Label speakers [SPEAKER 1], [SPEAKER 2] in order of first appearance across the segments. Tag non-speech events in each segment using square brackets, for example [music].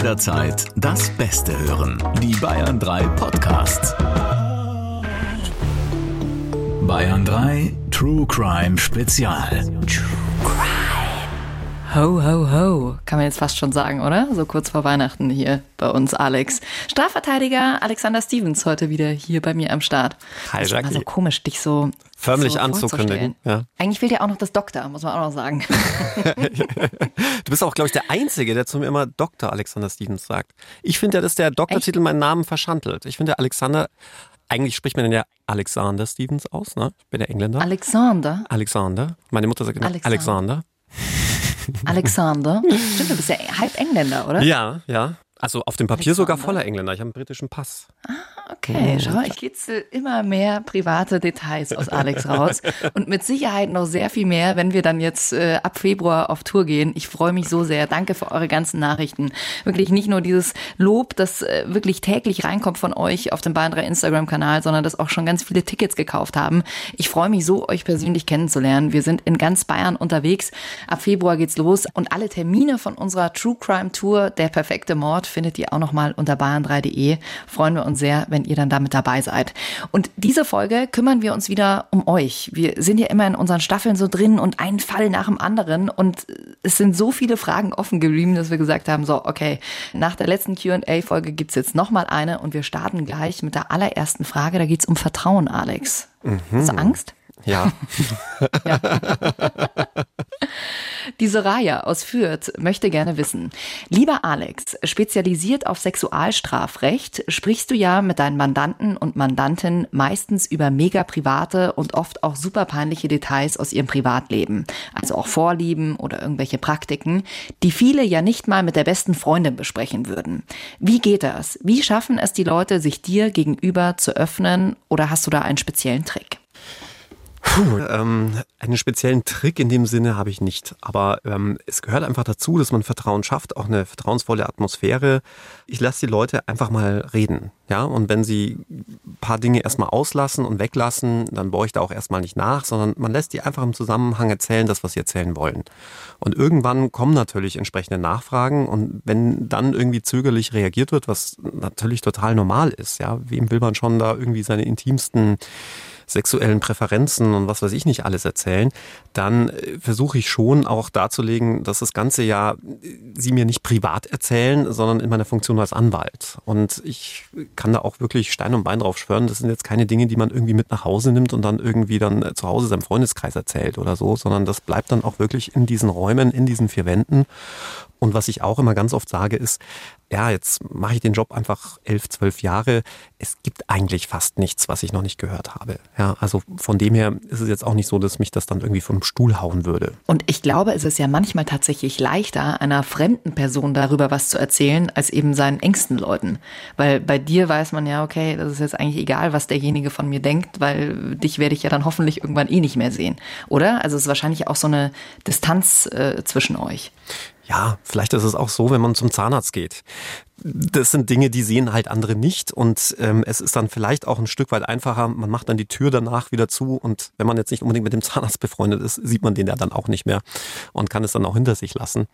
[SPEAKER 1] jederzeit das Beste hören. Die Bayern 3 Podcasts. Bayern 3 True Crime Spezial.
[SPEAKER 2] Ho, ho, ho, kann man jetzt fast schon sagen, oder? So kurz vor Weihnachten hier bei uns, Alex. Strafverteidiger Alexander Stevens heute wieder hier bei mir am Start.
[SPEAKER 3] Hi, Jackie.
[SPEAKER 2] so komisch, dich so
[SPEAKER 3] Förmlich
[SPEAKER 2] so
[SPEAKER 3] anzukündigen, ja.
[SPEAKER 2] Eigentlich fehlt ja auch noch das Doktor, muss man auch noch sagen. [laughs]
[SPEAKER 3] Du bist auch, glaube ich, der Einzige, der zu mir immer Dr. Alexander Stevens sagt. Ich finde ja, dass der Doktortitel meinen Namen verschandelt. Ich finde, der Alexander, eigentlich spricht man den ja Alexander Stevens aus, ne? Ich bin der Engländer.
[SPEAKER 2] Alexander,
[SPEAKER 3] Alexander. Meine Mutter sagt immer
[SPEAKER 2] Alexander.
[SPEAKER 3] Alexander.
[SPEAKER 2] Alexander. [laughs] Stimmt, du bist ja halb Engländer, oder?
[SPEAKER 3] Ja, ja. Also auf dem Papier sogar
[SPEAKER 2] Alexander.
[SPEAKER 3] voller Engländer. Ich habe einen britischen Pass.
[SPEAKER 2] Okay, schau, ich kitzel immer mehr private Details aus Alex raus [laughs] und mit Sicherheit noch sehr viel mehr, wenn wir dann jetzt äh, ab Februar auf Tour gehen. Ich freue mich so sehr. Danke für eure ganzen Nachrichten. Wirklich nicht nur dieses Lob, das äh, wirklich täglich reinkommt von euch auf dem Bayern 3 Instagram-Kanal, sondern dass auch schon ganz viele Tickets gekauft haben. Ich freue mich so, euch persönlich kennenzulernen. Wir sind in ganz Bayern unterwegs. Ab Februar geht's los und alle Termine von unserer True Crime Tour, der perfekte Mord, findet ihr auch nochmal unter bayern3.de. Freuen wir uns sehr, wenn ihr dann damit dabei seid. Und diese Folge kümmern wir uns wieder um euch. Wir sind ja immer in unseren Staffeln so drin und ein Fall nach dem anderen und es sind so viele Fragen offen geblieben, dass wir gesagt haben, so, okay, nach der letzten Q&A-Folge gibt's jetzt nochmal eine und wir starten gleich mit der allerersten Frage. Da geht's um Vertrauen, Alex. Hast du Angst?
[SPEAKER 3] Ja. [laughs] [laughs]
[SPEAKER 2] Die Soraya aus Fürth möchte gerne wissen. Lieber Alex, spezialisiert auf Sexualstrafrecht, sprichst du ja mit deinen Mandanten und Mandanten meistens über mega private und oft auch super peinliche Details aus ihrem Privatleben. Also auch Vorlieben oder irgendwelche Praktiken, die viele ja nicht mal mit der besten Freundin besprechen würden. Wie geht das? Wie schaffen es die Leute, sich dir gegenüber zu öffnen oder hast du da einen speziellen Trick?
[SPEAKER 3] Puh, [laughs] ähm, einen speziellen Trick in dem Sinne habe ich nicht. Aber ähm, es gehört einfach dazu, dass man Vertrauen schafft, auch eine vertrauensvolle Atmosphäre. Ich lasse die Leute einfach mal reden. Ja, und wenn sie ein paar Dinge erstmal auslassen und weglassen, dann baue ich da auch erstmal nicht nach, sondern man lässt die einfach im Zusammenhang erzählen, das, was sie erzählen wollen. Und irgendwann kommen natürlich entsprechende Nachfragen und wenn dann irgendwie zögerlich reagiert wird, was natürlich total normal ist, ja, wem will man schon da irgendwie seine intimsten sexuellen Präferenzen und was weiß ich nicht alles erzählen, dann äh, versuche ich schon auch darzulegen, dass das Ganze ja äh, sie mir nicht privat erzählen, sondern in meiner Funktion als Anwalt. Und ich kann da auch wirklich Stein und Bein drauf schwören. Das sind jetzt keine Dinge, die man irgendwie mit nach Hause nimmt und dann irgendwie dann äh, zu Hause seinem Freundeskreis erzählt oder so, sondern das bleibt dann auch wirklich in diesen Räumen, in diesen vier Wänden. Und was ich auch immer ganz oft sage, ist, ja, jetzt mache ich den Job einfach elf, zwölf Jahre. Es gibt eigentlich fast nichts, was ich noch nicht gehört habe. Ja, also von dem her ist es jetzt auch nicht so, dass mich das dann irgendwie vom Stuhl hauen würde.
[SPEAKER 2] Und ich glaube, es ist ja manchmal tatsächlich leichter, einer fremden Person darüber was zu erzählen, als eben seinen engsten Leuten. Weil bei dir weiß man ja, okay, das ist jetzt eigentlich egal, was derjenige von mir denkt, weil dich werde ich ja dann hoffentlich irgendwann eh nicht mehr sehen. Oder? Also es ist wahrscheinlich auch so eine Distanz äh, zwischen euch.
[SPEAKER 3] Ja, vielleicht ist es auch so, wenn man zum Zahnarzt geht. Das sind Dinge, die sehen halt andere nicht und ähm, es ist dann vielleicht auch ein Stück weit einfacher. Man macht dann die Tür danach wieder zu und wenn man jetzt nicht unbedingt mit dem Zahnarzt befreundet ist, sieht man den ja dann auch nicht mehr und kann es dann auch hinter sich lassen.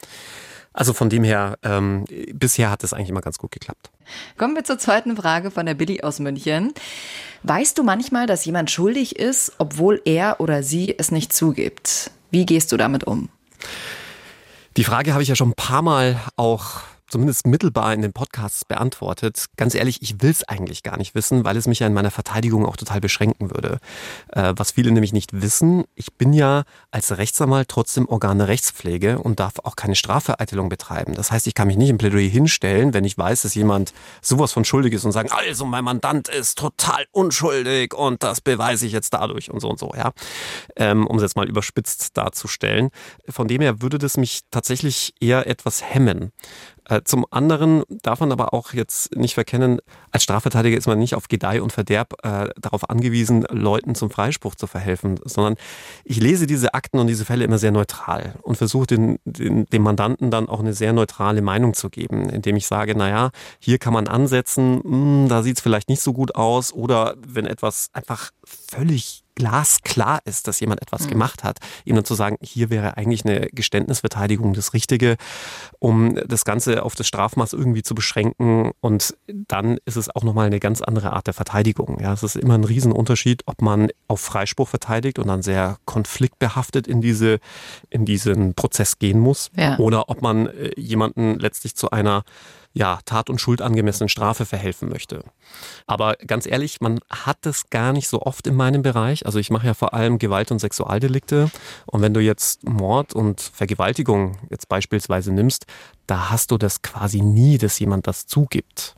[SPEAKER 3] Also von dem her, ähm, bisher hat es eigentlich immer ganz gut geklappt.
[SPEAKER 2] Kommen wir zur zweiten Frage von der Billy aus München. Weißt du manchmal, dass jemand schuldig ist, obwohl er oder sie es nicht zugibt? Wie gehst du damit um?
[SPEAKER 3] Die Frage habe ich ja schon ein paar Mal auch zumindest mittelbar in den Podcasts beantwortet. Ganz ehrlich, ich will es eigentlich gar nicht wissen, weil es mich ja in meiner Verteidigung auch total beschränken würde. Äh, was viele nämlich nicht wissen, ich bin ja als Rechtsanwalt trotzdem Organ der Rechtspflege und darf auch keine Strafvereitelung betreiben. Das heißt, ich kann mich nicht im Plädoyer hinstellen, wenn ich weiß, dass jemand sowas von schuldig ist und sagen, also mein Mandant ist total unschuldig und das beweise ich jetzt dadurch und so und so, ja. Ähm, um es jetzt mal überspitzt darzustellen. Von dem her würde das mich tatsächlich eher etwas hemmen. Äh, Zum anderen darf man aber auch jetzt nicht verkennen, als Strafverteidiger ist man nicht auf Gedeih und Verderb äh, darauf angewiesen, Leuten zum Freispruch zu verhelfen, sondern ich lese diese Akten und diese Fälle immer sehr neutral und versuche den, den, dem Mandanten dann auch eine sehr neutrale Meinung zu geben, indem ich sage, naja, hier kann man ansetzen, mh, da sieht es vielleicht nicht so gut aus oder wenn etwas einfach völlig glasklar ist, dass jemand etwas mhm. gemacht hat, ihm dann zu sagen, hier wäre eigentlich eine Geständnisverteidigung das Richtige, um das Ganze auf das Strafmaß irgendwie zu beschränken. Und dann ist es auch nochmal eine ganz andere Art der Verteidigung. Ja, es ist immer ein Riesenunterschied, ob man auf Freispruch verteidigt und dann sehr konfliktbehaftet in diese, in diesen Prozess gehen muss, ja. oder ob man äh, jemanden letztlich zu einer ja, Tat- und Schuld angemessenen Strafe verhelfen möchte. Aber ganz ehrlich, man hat das gar nicht so oft in meinem Bereich. Also ich mache ja vor allem Gewalt- und Sexualdelikte. Und wenn du jetzt Mord und Vergewaltigung jetzt beispielsweise nimmst, da hast du das quasi nie, dass jemand das zugibt.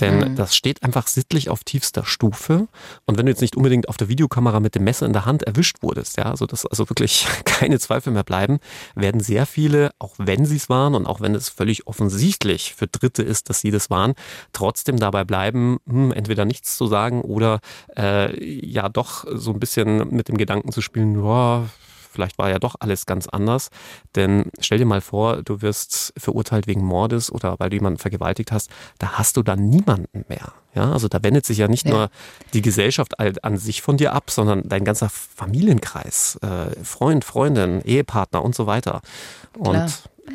[SPEAKER 3] Denn mhm. das steht einfach sittlich auf tiefster Stufe. Und wenn du jetzt nicht unbedingt auf der Videokamera mit dem Messer in der Hand erwischt wurdest, ja, also dass also wirklich [laughs] keine Zweifel mehr bleiben, werden sehr viele, auch wenn sie es waren und auch wenn es völlig offensichtlich für Dritte ist, dass sie das waren, trotzdem dabei bleiben, hm, entweder nichts zu sagen oder äh, ja doch so ein bisschen mit dem Gedanken zu spielen, boah, vielleicht war ja doch alles ganz anders. Denn stell dir mal vor, du wirst verurteilt wegen Mordes oder weil du jemanden vergewaltigt hast, da hast du dann niemanden mehr. Ja, also da wendet sich ja nicht ja. nur die Gesellschaft an sich von dir ab, sondern dein ganzer Familienkreis, äh, Freund, Freundin, Ehepartner und so weiter. Und Klar.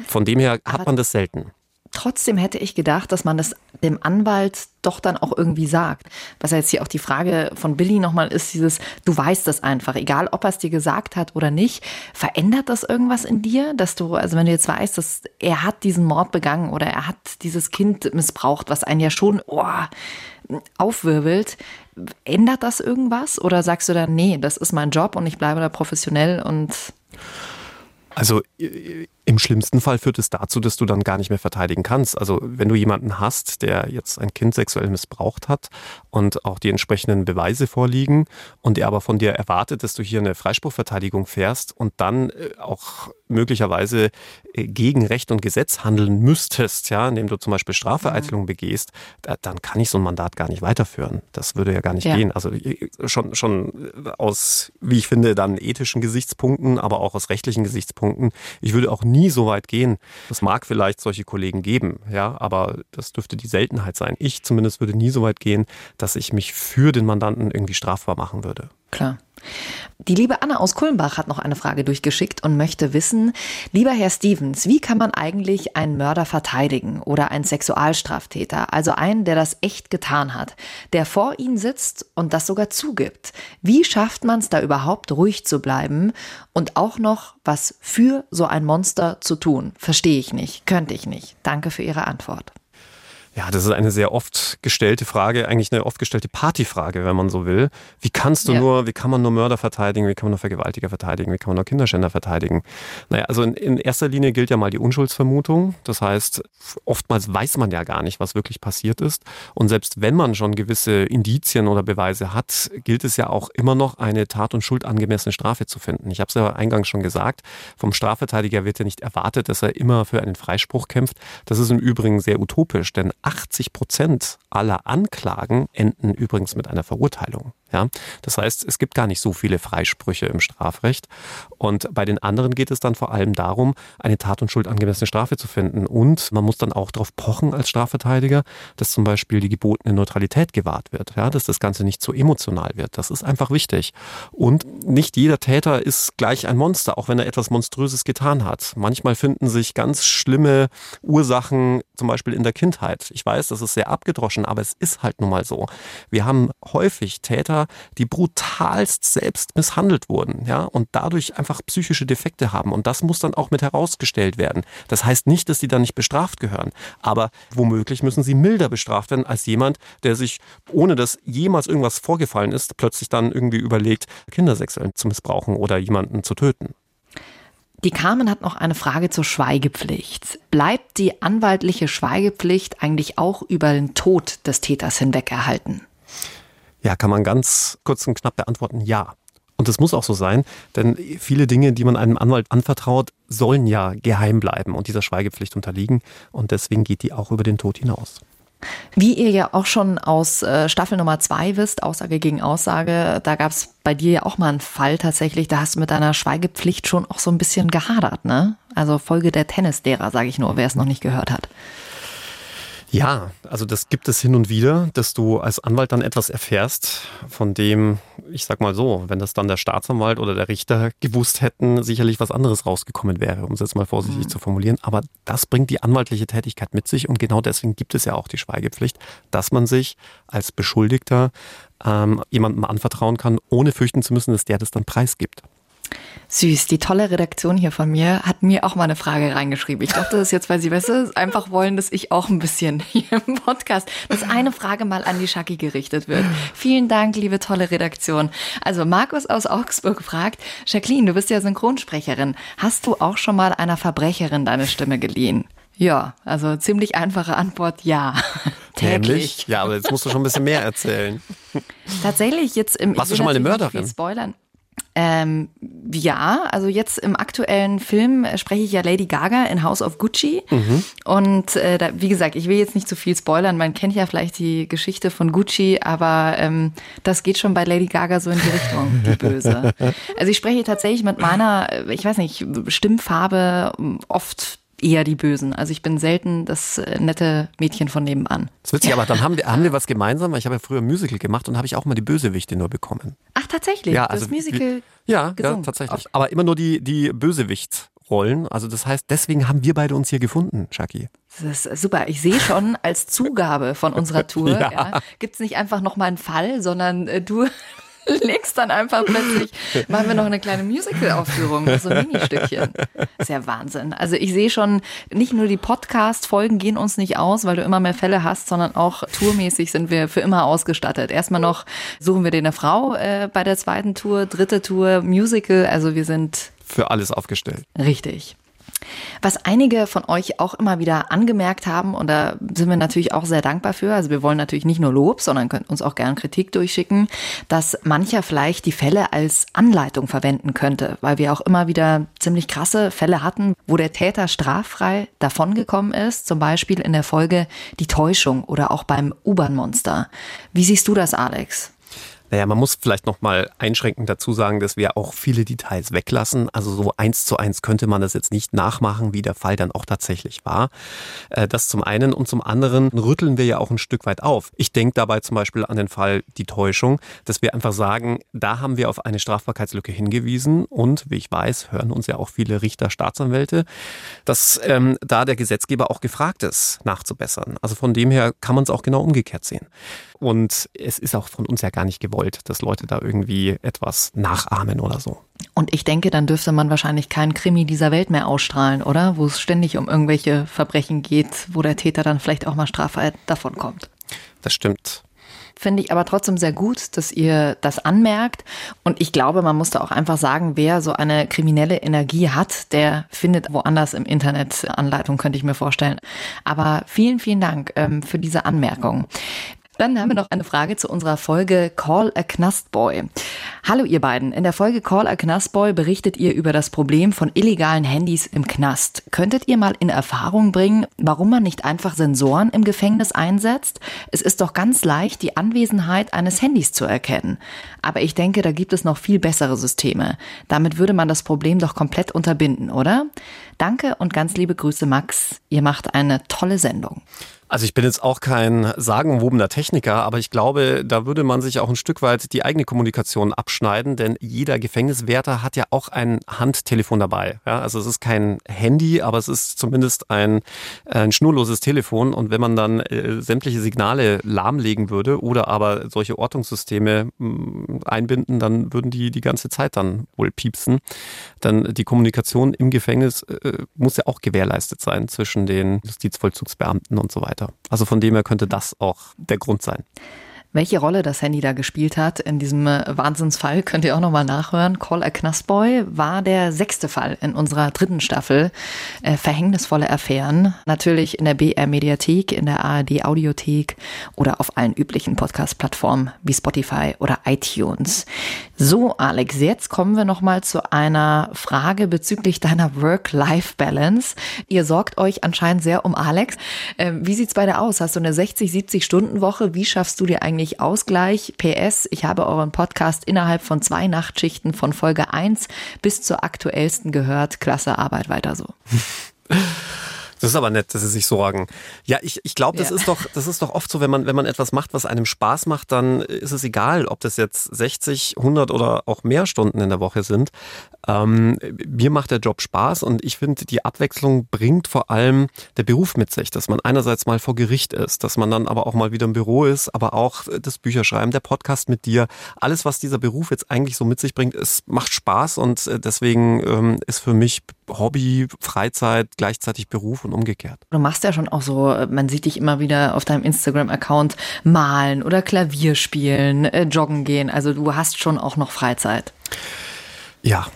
[SPEAKER 3] von dem her hat man das selten.
[SPEAKER 2] Trotzdem hätte ich gedacht, dass man es dem Anwalt doch dann auch irgendwie sagt. Was ja jetzt hier auch die Frage von Billy nochmal ist, dieses, du weißt das einfach, egal ob er es dir gesagt hat oder nicht. Verändert das irgendwas in dir, dass du, also wenn du jetzt weißt, dass er hat diesen Mord begangen oder er hat dieses Kind missbraucht, was einen ja schon oh, aufwirbelt, ändert das irgendwas? Oder sagst du dann, nee, das ist mein Job und ich bleibe da professionell und
[SPEAKER 3] also im schlimmsten Fall führt es dazu, dass du dann gar nicht mehr verteidigen kannst. Also wenn du jemanden hast, der jetzt ein Kind sexuell missbraucht hat und auch die entsprechenden Beweise vorliegen und der aber von dir erwartet, dass du hier eine Freispruchverteidigung fährst und dann äh, auch möglicherweise äh, gegen Recht und Gesetz handeln müsstest, ja, indem du zum Beispiel Strafvereitelung mhm. begehst, dann kann ich so ein Mandat gar nicht weiterführen. Das würde ja gar nicht ja. gehen. Also äh, schon, schon aus, wie ich finde, dann ethischen Gesichtspunkten, aber auch aus rechtlichen Gesichtspunkten. Ich würde auch nie so weit gehen. Es mag vielleicht solche Kollegen geben, ja, aber das dürfte die Seltenheit sein. Ich zumindest würde nie so weit gehen, dass ich mich für den Mandanten irgendwie strafbar machen würde.
[SPEAKER 2] Klar. Die liebe Anna aus Kulmbach hat noch eine Frage durchgeschickt und möchte wissen, lieber Herr Stevens, wie kann man eigentlich einen Mörder verteidigen oder einen Sexualstraftäter, also einen, der das echt getan hat, der vor Ihnen sitzt und das sogar zugibt? Wie schafft man es da überhaupt ruhig zu bleiben und auch noch was für so ein Monster zu tun? Verstehe ich nicht, könnte ich nicht. Danke für Ihre Antwort.
[SPEAKER 3] Ja, das ist eine sehr oft gestellte Frage, eigentlich eine oft gestellte Partyfrage, wenn man so will. Wie kannst du ja. nur, wie kann man nur Mörder verteidigen, wie kann man nur Vergewaltiger verteidigen, wie kann man nur Kinderschänder verteidigen? Naja, also in, in erster Linie gilt ja mal die Unschuldsvermutung. Das heißt, oftmals weiß man ja gar nicht, was wirklich passiert ist. Und selbst wenn man schon gewisse Indizien oder Beweise hat, gilt es ja auch immer noch, eine Tat- und Schuld angemessene Strafe zu finden. Ich habe es ja eingangs schon gesagt, vom Strafverteidiger wird ja nicht erwartet, dass er immer für einen Freispruch kämpft. Das ist im Übrigen sehr utopisch, denn 80 Prozent aller Anklagen enden übrigens mit einer Verurteilung. Ja, das heißt, es gibt gar nicht so viele Freisprüche im Strafrecht. Und bei den anderen geht es dann vor allem darum, eine Tat- und Schuld angemessene Strafe zu finden. Und man muss dann auch darauf pochen als Strafverteidiger, dass zum Beispiel die gebotene Neutralität gewahrt wird. Ja, dass das Ganze nicht zu emotional wird. Das ist einfach wichtig. Und nicht jeder Täter ist gleich ein Monster, auch wenn er etwas Monströses getan hat. Manchmal finden sich ganz schlimme Ursachen, zum Beispiel in der Kindheit. Ich weiß, das ist sehr abgedroschen, aber es ist halt nun mal so. Wir haben häufig Täter, die brutalst selbst misshandelt wurden, ja, und dadurch einfach psychische Defekte haben. Und das muss dann auch mit herausgestellt werden. Das heißt nicht, dass sie dann nicht bestraft gehören, aber womöglich müssen sie milder bestraft werden als jemand, der sich, ohne dass jemals irgendwas vorgefallen ist, plötzlich dann irgendwie überlegt, Kinder sexuell zu missbrauchen oder jemanden zu töten.
[SPEAKER 2] Die Carmen hat noch eine Frage zur Schweigepflicht. Bleibt die anwaltliche Schweigepflicht eigentlich auch über den Tod des Täters hinweg erhalten?
[SPEAKER 3] Ja, kann man ganz kurz und knapp beantworten, ja. Und das muss auch so sein, denn viele Dinge, die man einem Anwalt anvertraut, sollen ja geheim bleiben und dieser Schweigepflicht unterliegen. Und deswegen geht die auch über den Tod hinaus.
[SPEAKER 2] Wie ihr ja auch schon aus äh, Staffel Nummer zwei wisst, Aussage gegen Aussage, da gab es bei dir ja auch mal einen Fall tatsächlich, da hast du mit deiner Schweigepflicht schon auch so ein bisschen gehadert, ne? Also Folge der Tennislehrer, sage ich nur, wer es noch nicht gehört hat.
[SPEAKER 3] Ja, also das gibt es hin und wieder, dass du als Anwalt dann etwas erfährst, von dem, ich sag mal so, wenn das dann der Staatsanwalt oder der Richter gewusst hätten, sicherlich was anderes rausgekommen wäre, um es jetzt mal vorsichtig mhm. zu formulieren. Aber das bringt die anwaltliche Tätigkeit mit sich und genau deswegen gibt es ja auch die Schweigepflicht, dass man sich als Beschuldigter ähm, jemandem anvertrauen kann, ohne fürchten zu müssen, dass der das dann preisgibt.
[SPEAKER 2] Süß, die tolle Redaktion hier von mir hat mir auch mal eine Frage reingeschrieben. Ich dachte das ist jetzt, weil sie weißt du, einfach wollen, dass ich auch ein bisschen [laughs] hier im Podcast, dass eine Frage mal an die Schacki gerichtet wird. Vielen Dank, liebe tolle Redaktion. Also Markus aus Augsburg fragt, Jacqueline, du bist ja Synchronsprecherin. Hast du auch schon mal einer Verbrecherin deine Stimme geliehen? Ja, also ziemlich einfache Antwort, ja. [laughs]
[SPEAKER 3] Täglich. Nämlich? Ja, aber jetzt musst du schon ein bisschen mehr erzählen.
[SPEAKER 2] Tatsächlich, jetzt im
[SPEAKER 3] Warst du schon mal eine Mörderin?
[SPEAKER 2] Spoilern. Ähm, ja, also jetzt im aktuellen Film spreche ich ja Lady Gaga in House of Gucci. Mhm. Und äh, da, wie gesagt, ich will jetzt nicht zu viel spoilern. Man kennt ja vielleicht die Geschichte von Gucci, aber ähm, das geht schon bei Lady Gaga so in die Richtung, die Böse. [laughs] Also ich spreche tatsächlich mit meiner, ich weiß nicht, Stimmfarbe oft eher die Bösen. Also ich bin selten das äh, nette Mädchen von nebenan.
[SPEAKER 3] Das ist witzig, aber dann haben wir, haben wir [laughs] was gemeinsam, weil ich habe ja früher Musical gemacht und habe ich auch mal die Bösewichte nur bekommen.
[SPEAKER 2] Ach, tatsächlich?
[SPEAKER 3] Ja, also,
[SPEAKER 2] das Musical
[SPEAKER 3] Ja, ja tatsächlich. Aber immer nur die, die Bösewichtsrollen. Also das heißt, deswegen haben wir beide uns hier gefunden, Chucky.
[SPEAKER 2] Das ist super. Ich sehe schon als Zugabe von [laughs] unserer Tour, ja. ja, gibt es nicht einfach nochmal einen Fall, sondern äh, du [laughs] legst dann einfach plötzlich, machen wir noch eine kleine Musical-Aufführung, so ein Ministückchen. Das ist ja Wahnsinn. Also ich sehe schon, nicht nur die Podcast-Folgen gehen uns nicht aus, weil du immer mehr Fälle hast, sondern auch tourmäßig sind wir für immer ausgestattet. Erstmal noch suchen wir dir eine Frau äh, bei der zweiten Tour, dritte Tour, Musical, also wir sind
[SPEAKER 3] für alles aufgestellt.
[SPEAKER 2] Richtig. Was einige von euch auch immer wieder angemerkt haben, und da sind wir natürlich auch sehr dankbar für, also wir wollen natürlich nicht nur Lob, sondern könnt uns auch gern Kritik durchschicken, dass mancher vielleicht die Fälle als Anleitung verwenden könnte, weil wir auch immer wieder ziemlich krasse Fälle hatten, wo der Täter straffrei davongekommen ist, zum Beispiel in der Folge Die Täuschung oder auch beim U-Bahn-Monster. Wie siehst du das, Alex?
[SPEAKER 3] Naja, man muss vielleicht noch mal einschränkend dazu sagen, dass wir auch viele Details weglassen. Also so eins zu eins könnte man das jetzt nicht nachmachen, wie der Fall dann auch tatsächlich war. Äh, das zum einen und zum anderen rütteln wir ja auch ein Stück weit auf. Ich denke dabei zum Beispiel an den Fall die Täuschung, dass wir einfach sagen, da haben wir auf eine Strafbarkeitslücke hingewiesen und wie ich weiß, hören uns ja auch viele Richter, Staatsanwälte, dass ähm, da der Gesetzgeber auch gefragt ist, nachzubessern. Also von dem her kann man es auch genau umgekehrt sehen. Und es ist auch von uns ja gar nicht gewollt, dass Leute da irgendwie etwas nachahmen oder so.
[SPEAKER 2] Und ich denke, dann dürfte man wahrscheinlich keinen Krimi dieser Welt mehr ausstrahlen, oder? Wo es ständig um irgendwelche Verbrechen geht, wo der Täter dann vielleicht auch mal straffrei davonkommt.
[SPEAKER 3] Das stimmt.
[SPEAKER 2] Finde ich aber trotzdem sehr gut, dass ihr das anmerkt. Und ich glaube, man muss da auch einfach sagen, wer so eine kriminelle Energie hat, der findet woanders im Internet Anleitung, könnte ich mir vorstellen. Aber vielen, vielen Dank ähm, für diese Anmerkung. Dann haben wir noch eine Frage zu unserer Folge Call a Knastboy. Hallo ihr beiden. In der Folge Call a Knastboy berichtet ihr über das Problem von illegalen Handys im Knast. Könntet ihr mal in Erfahrung bringen, warum man nicht einfach Sensoren im Gefängnis einsetzt? Es ist doch ganz leicht, die Anwesenheit eines Handys zu erkennen. Aber ich denke, da gibt es noch viel bessere Systeme. Damit würde man das Problem doch komplett unterbinden, oder? Danke und ganz liebe Grüße, Max. Ihr macht eine tolle Sendung.
[SPEAKER 3] Also ich bin jetzt auch kein sagenwobener Techniker, aber ich glaube, da würde man sich auch ein Stück weit die eigene Kommunikation abschneiden, denn jeder Gefängniswärter hat ja auch ein Handtelefon dabei. Ja, also es ist kein Handy, aber es ist zumindest ein, ein schnurloses Telefon und wenn man dann äh, sämtliche Signale lahmlegen würde oder aber solche Ortungssysteme mh, mm, einbinden, dann würden die die ganze Zeit dann wohl piepsen. Dann die Kommunikation im Gefängnis äh, muss ja auch gewährleistet sein zwischen den Justizvollzugsbeamten und so weiter weiter. Also von dem her könnte das auch der Grund sein.
[SPEAKER 2] Welche Rolle das Handy da gespielt hat in diesem äh, Wahnsinnsfall, [laughs] könnt ihr auch nochmal nachhören. Call a Knastboy war der sechste Fall in unserer dritten Staffel. Äh, verhängnisvolle Affären. Natürlich in der BR Mediathek, in der ARD Audiothek oder auf allen üblichen Podcast-Plattformen wie Spotify oder iTunes. So, Alex, jetzt kommen wir nochmal zu einer Frage bezüglich deiner Work-Life-Balance. Ihr sorgt euch anscheinend sehr um Alex. Ähm, wie sieht's bei dir aus? Hast du eine 60, 70 Stunden Woche? Wie schaffst du dir eigentlich eigentlich Ausgleich. PS, ich habe euren Podcast innerhalb von zwei Nachtschichten von Folge 1 bis zur aktuellsten gehört. Klasse Arbeit weiter so. [laughs]
[SPEAKER 3] Das ist aber nett, dass Sie sich sorgen. Ja, ich, ich glaube, das
[SPEAKER 2] Ja.
[SPEAKER 3] ist doch, das ist doch oft so, wenn man, wenn man etwas macht, was einem Spaß macht, dann ist es egal, ob das jetzt 60, 100 oder auch mehr Stunden in der Woche sind. Ähm, mir macht der Job Spaß und ich finde, die Abwechslung bringt vor allem der Beruf mit sich, dass man einerseits mal vor Gericht ist, dass man dann aber auch mal wieder im Büro ist, aber auch das Bücherschreiben, der Podcast mit dir, alles, was dieser Beruf jetzt eigentlich so mit sich bringt, es macht Spaß und äh, deswegen ähm, ist für mich Hobby, Freizeit gleichzeitig Beruf und umgekehrt.
[SPEAKER 2] Du machst ja schon auch so, äh, man sieht dich immer wieder auf deinem Instagram-Account malen oder Klavier spielen, äh, joggen gehen. Also du hast schon auch noch Freizeit.
[SPEAKER 3] Ja,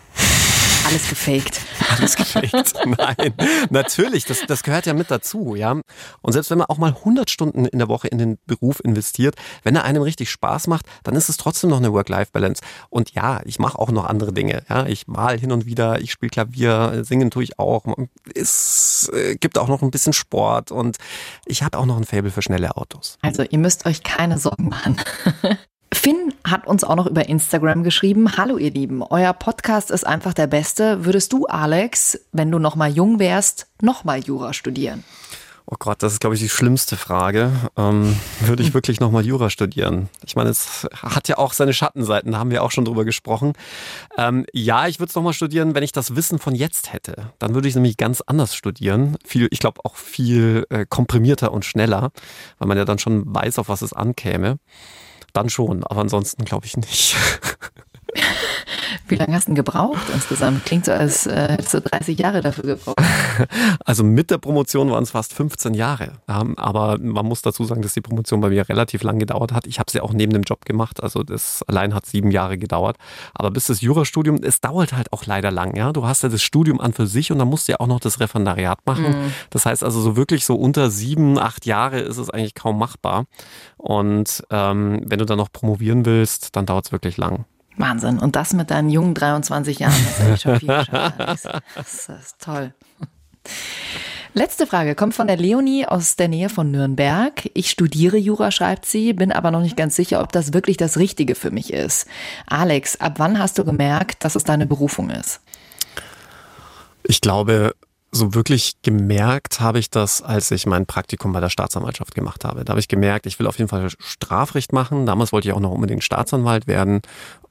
[SPEAKER 2] Alles gefaked.
[SPEAKER 3] alles gefaked. [laughs] Nein, natürlich, das, das gehört ja mit dazu, ja. Und selbst wenn man auch mal 100 Stunden in der Woche in den Beruf investiert, wenn er einem richtig Spaß macht, dann ist es trotzdem noch eine Work-Life-Balance. Und ja, ich mache auch noch andere Dinge, ja. Ich mal hin und wieder, ich spiele Klavier, singen tue ich auch. Es äh, gibt auch noch ein bisschen Sport und ich habe auch noch ein Faible für schnelle Autos.
[SPEAKER 2] Also ihr müsst euch keine Sorgen machen. [laughs] Finn hat uns auch noch über Instagram geschrieben. Hallo ihr Lieben, euer Podcast ist einfach der beste. Würdest du, Alex, wenn du noch mal jung wärst, noch mal Jura studieren?
[SPEAKER 3] Oh Gott, das ist, glaube ich, die schlimmste Frage. Ähm, würde ich wirklich nochmal Jura studieren? Ich meine, es hat ja auch seine Schattenseiten, da haben wir auch schon drüber gesprochen. Ähm, ja, ich würde es nochmal studieren, wenn ich das Wissen von jetzt hätte. Dann würde ich nämlich ganz anders studieren. Viel, ich glaube auch viel äh, komprimierter und schneller, weil man ja dann schon weiß, auf was es ankäme. Dann schon, aber ansonsten glaube ich nicht. [laughs]
[SPEAKER 2] Wie lange hast du denn gebraucht insgesamt? Klingt so, als äh, hättest du 30 Jahre dafür gebraucht. [laughs]
[SPEAKER 3] Also mit der Promotion waren es fast 15 Jahre. Aber man muss dazu sagen, dass die Promotion bei mir relativ lang gedauert hat. Ich habe sie auch neben dem Job gemacht. Also das allein hat sieben Jahre gedauert. Aber bis das Jurastudium, es dauert halt auch leider lang. Ja, du hast ja das Studium an für sich und dann musst du ja auch noch das Referendariat machen. Das heißt also so wirklich so unter sieben, acht Jahre ist es eigentlich kaum machbar. Und ähm, wenn du dann noch promovieren willst, dann dauert es wirklich lang.
[SPEAKER 2] Wahnsinn. Und das mit deinen jungen 23 Jahren. Das ist schon viel geschafft. Das ist toll. Letzte Frage kommt von der Leonie aus der Nähe von Nürnberg. Ich studiere Jura, schreibt sie, bin aber noch nicht ganz sicher, ob das wirklich das Richtige für mich ist. Alex, ab wann hast du gemerkt, dass es deine Berufung ist?
[SPEAKER 3] Ich glaube, so wirklich gemerkt habe ich das, als ich mein Praktikum bei der Staatsanwaltschaft gemacht habe. Da habe ich gemerkt, ich will auf jeden Fall Strafrecht machen. Damals wollte ich auch noch unbedingt Staatsanwalt werden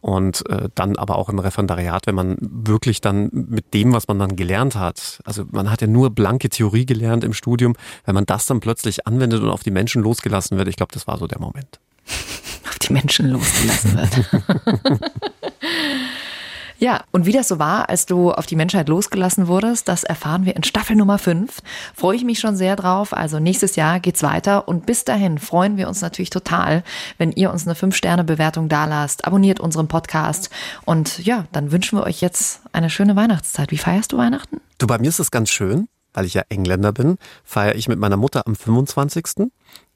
[SPEAKER 3] und äh, dann aber auch im Referendariat, wenn man wirklich dann mit dem, was man dann gelernt hat, also man hat ja nur blanke Theorie gelernt im Studium, wenn man das dann plötzlich anwendet und auf die Menschen losgelassen wird, ich glaube, das war so der Moment. [laughs]
[SPEAKER 2] auf die Menschen losgelassen wird. [laughs] Ja, und wie das so war, als du auf die Menschheit losgelassen wurdest, das erfahren wir in Staffel Nummer 5. Freue ich mich schon sehr drauf. Also nächstes Jahr geht's weiter und bis dahin freuen wir uns natürlich total, wenn ihr uns eine 5-Sterne-Bewertung dalasst, abonniert unseren Podcast und ja, dann wünschen wir euch jetzt eine schöne Weihnachtszeit. Wie feierst du Weihnachten?
[SPEAKER 3] Du, bei mir ist es ganz schön, weil ich ja Engländer bin, feiere ich mit meiner Mutter am 25.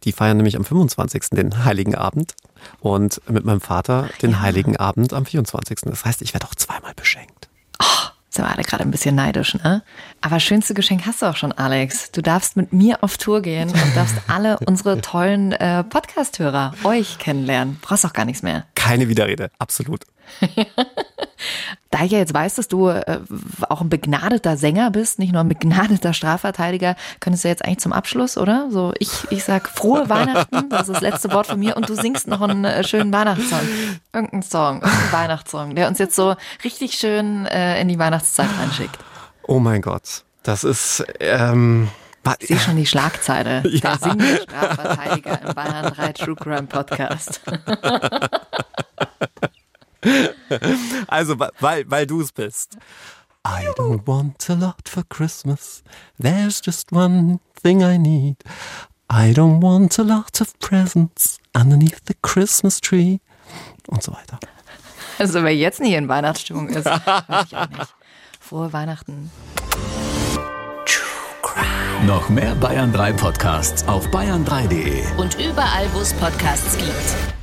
[SPEAKER 3] Die feiern nämlich am 25. den Heiligen Abend und mit meinem Vater den Heiligen Abend am 24. Das heißt, ich werde auch zweimal beschenkt.
[SPEAKER 2] Sind wir alle gerade ein bisschen neidisch, ne? Aber schönste Geschenk hast du auch schon, Alex. Du darfst mit mir auf Tour gehen und darfst alle unsere tollen äh, Podcast-Hörer, euch kennenlernen. Brauchst auch gar nichts mehr.
[SPEAKER 3] Keine Widerrede, absolut. [laughs]
[SPEAKER 2] Da ich ja jetzt weiß, dass du äh, auch ein begnadeter Sänger bist, nicht nur ein begnadeter Strafverteidiger, könntest du jetzt eigentlich zum Abschluss, oder? So, ich, ich sag frohe Weihnachten, das ist das letzte Wort von mir, und du singst noch einen äh, schönen Weihnachtssong. Irgendeinen Song, irgendeinen Weihnachtssong, der uns jetzt so richtig schön äh, in die Weihnachtszeit reinschickt.
[SPEAKER 3] Oh mein Gott, das ist... Ähm,
[SPEAKER 2] Ich sehe schon die Schlagzeile. [laughs]
[SPEAKER 3] Ja.
[SPEAKER 2] Der singende Strafverteidiger im Bayern 3 True Crime Podcast. [laughs] [laughs]
[SPEAKER 3] also, weil, weil du es bist. I don't want a lot for Christmas. There's just one thing I need. I don't want a lot of presents underneath the Christmas tree. Und so weiter.
[SPEAKER 2] Also wer jetzt nicht in Weihnachtsstimmung ist, [laughs] weiß ich auch nicht. Frohe Weihnachten.
[SPEAKER 1] Noch mehr Bayern 3 Podcasts auf bayern3.de.
[SPEAKER 4] Und überall, wo es Podcasts gibt.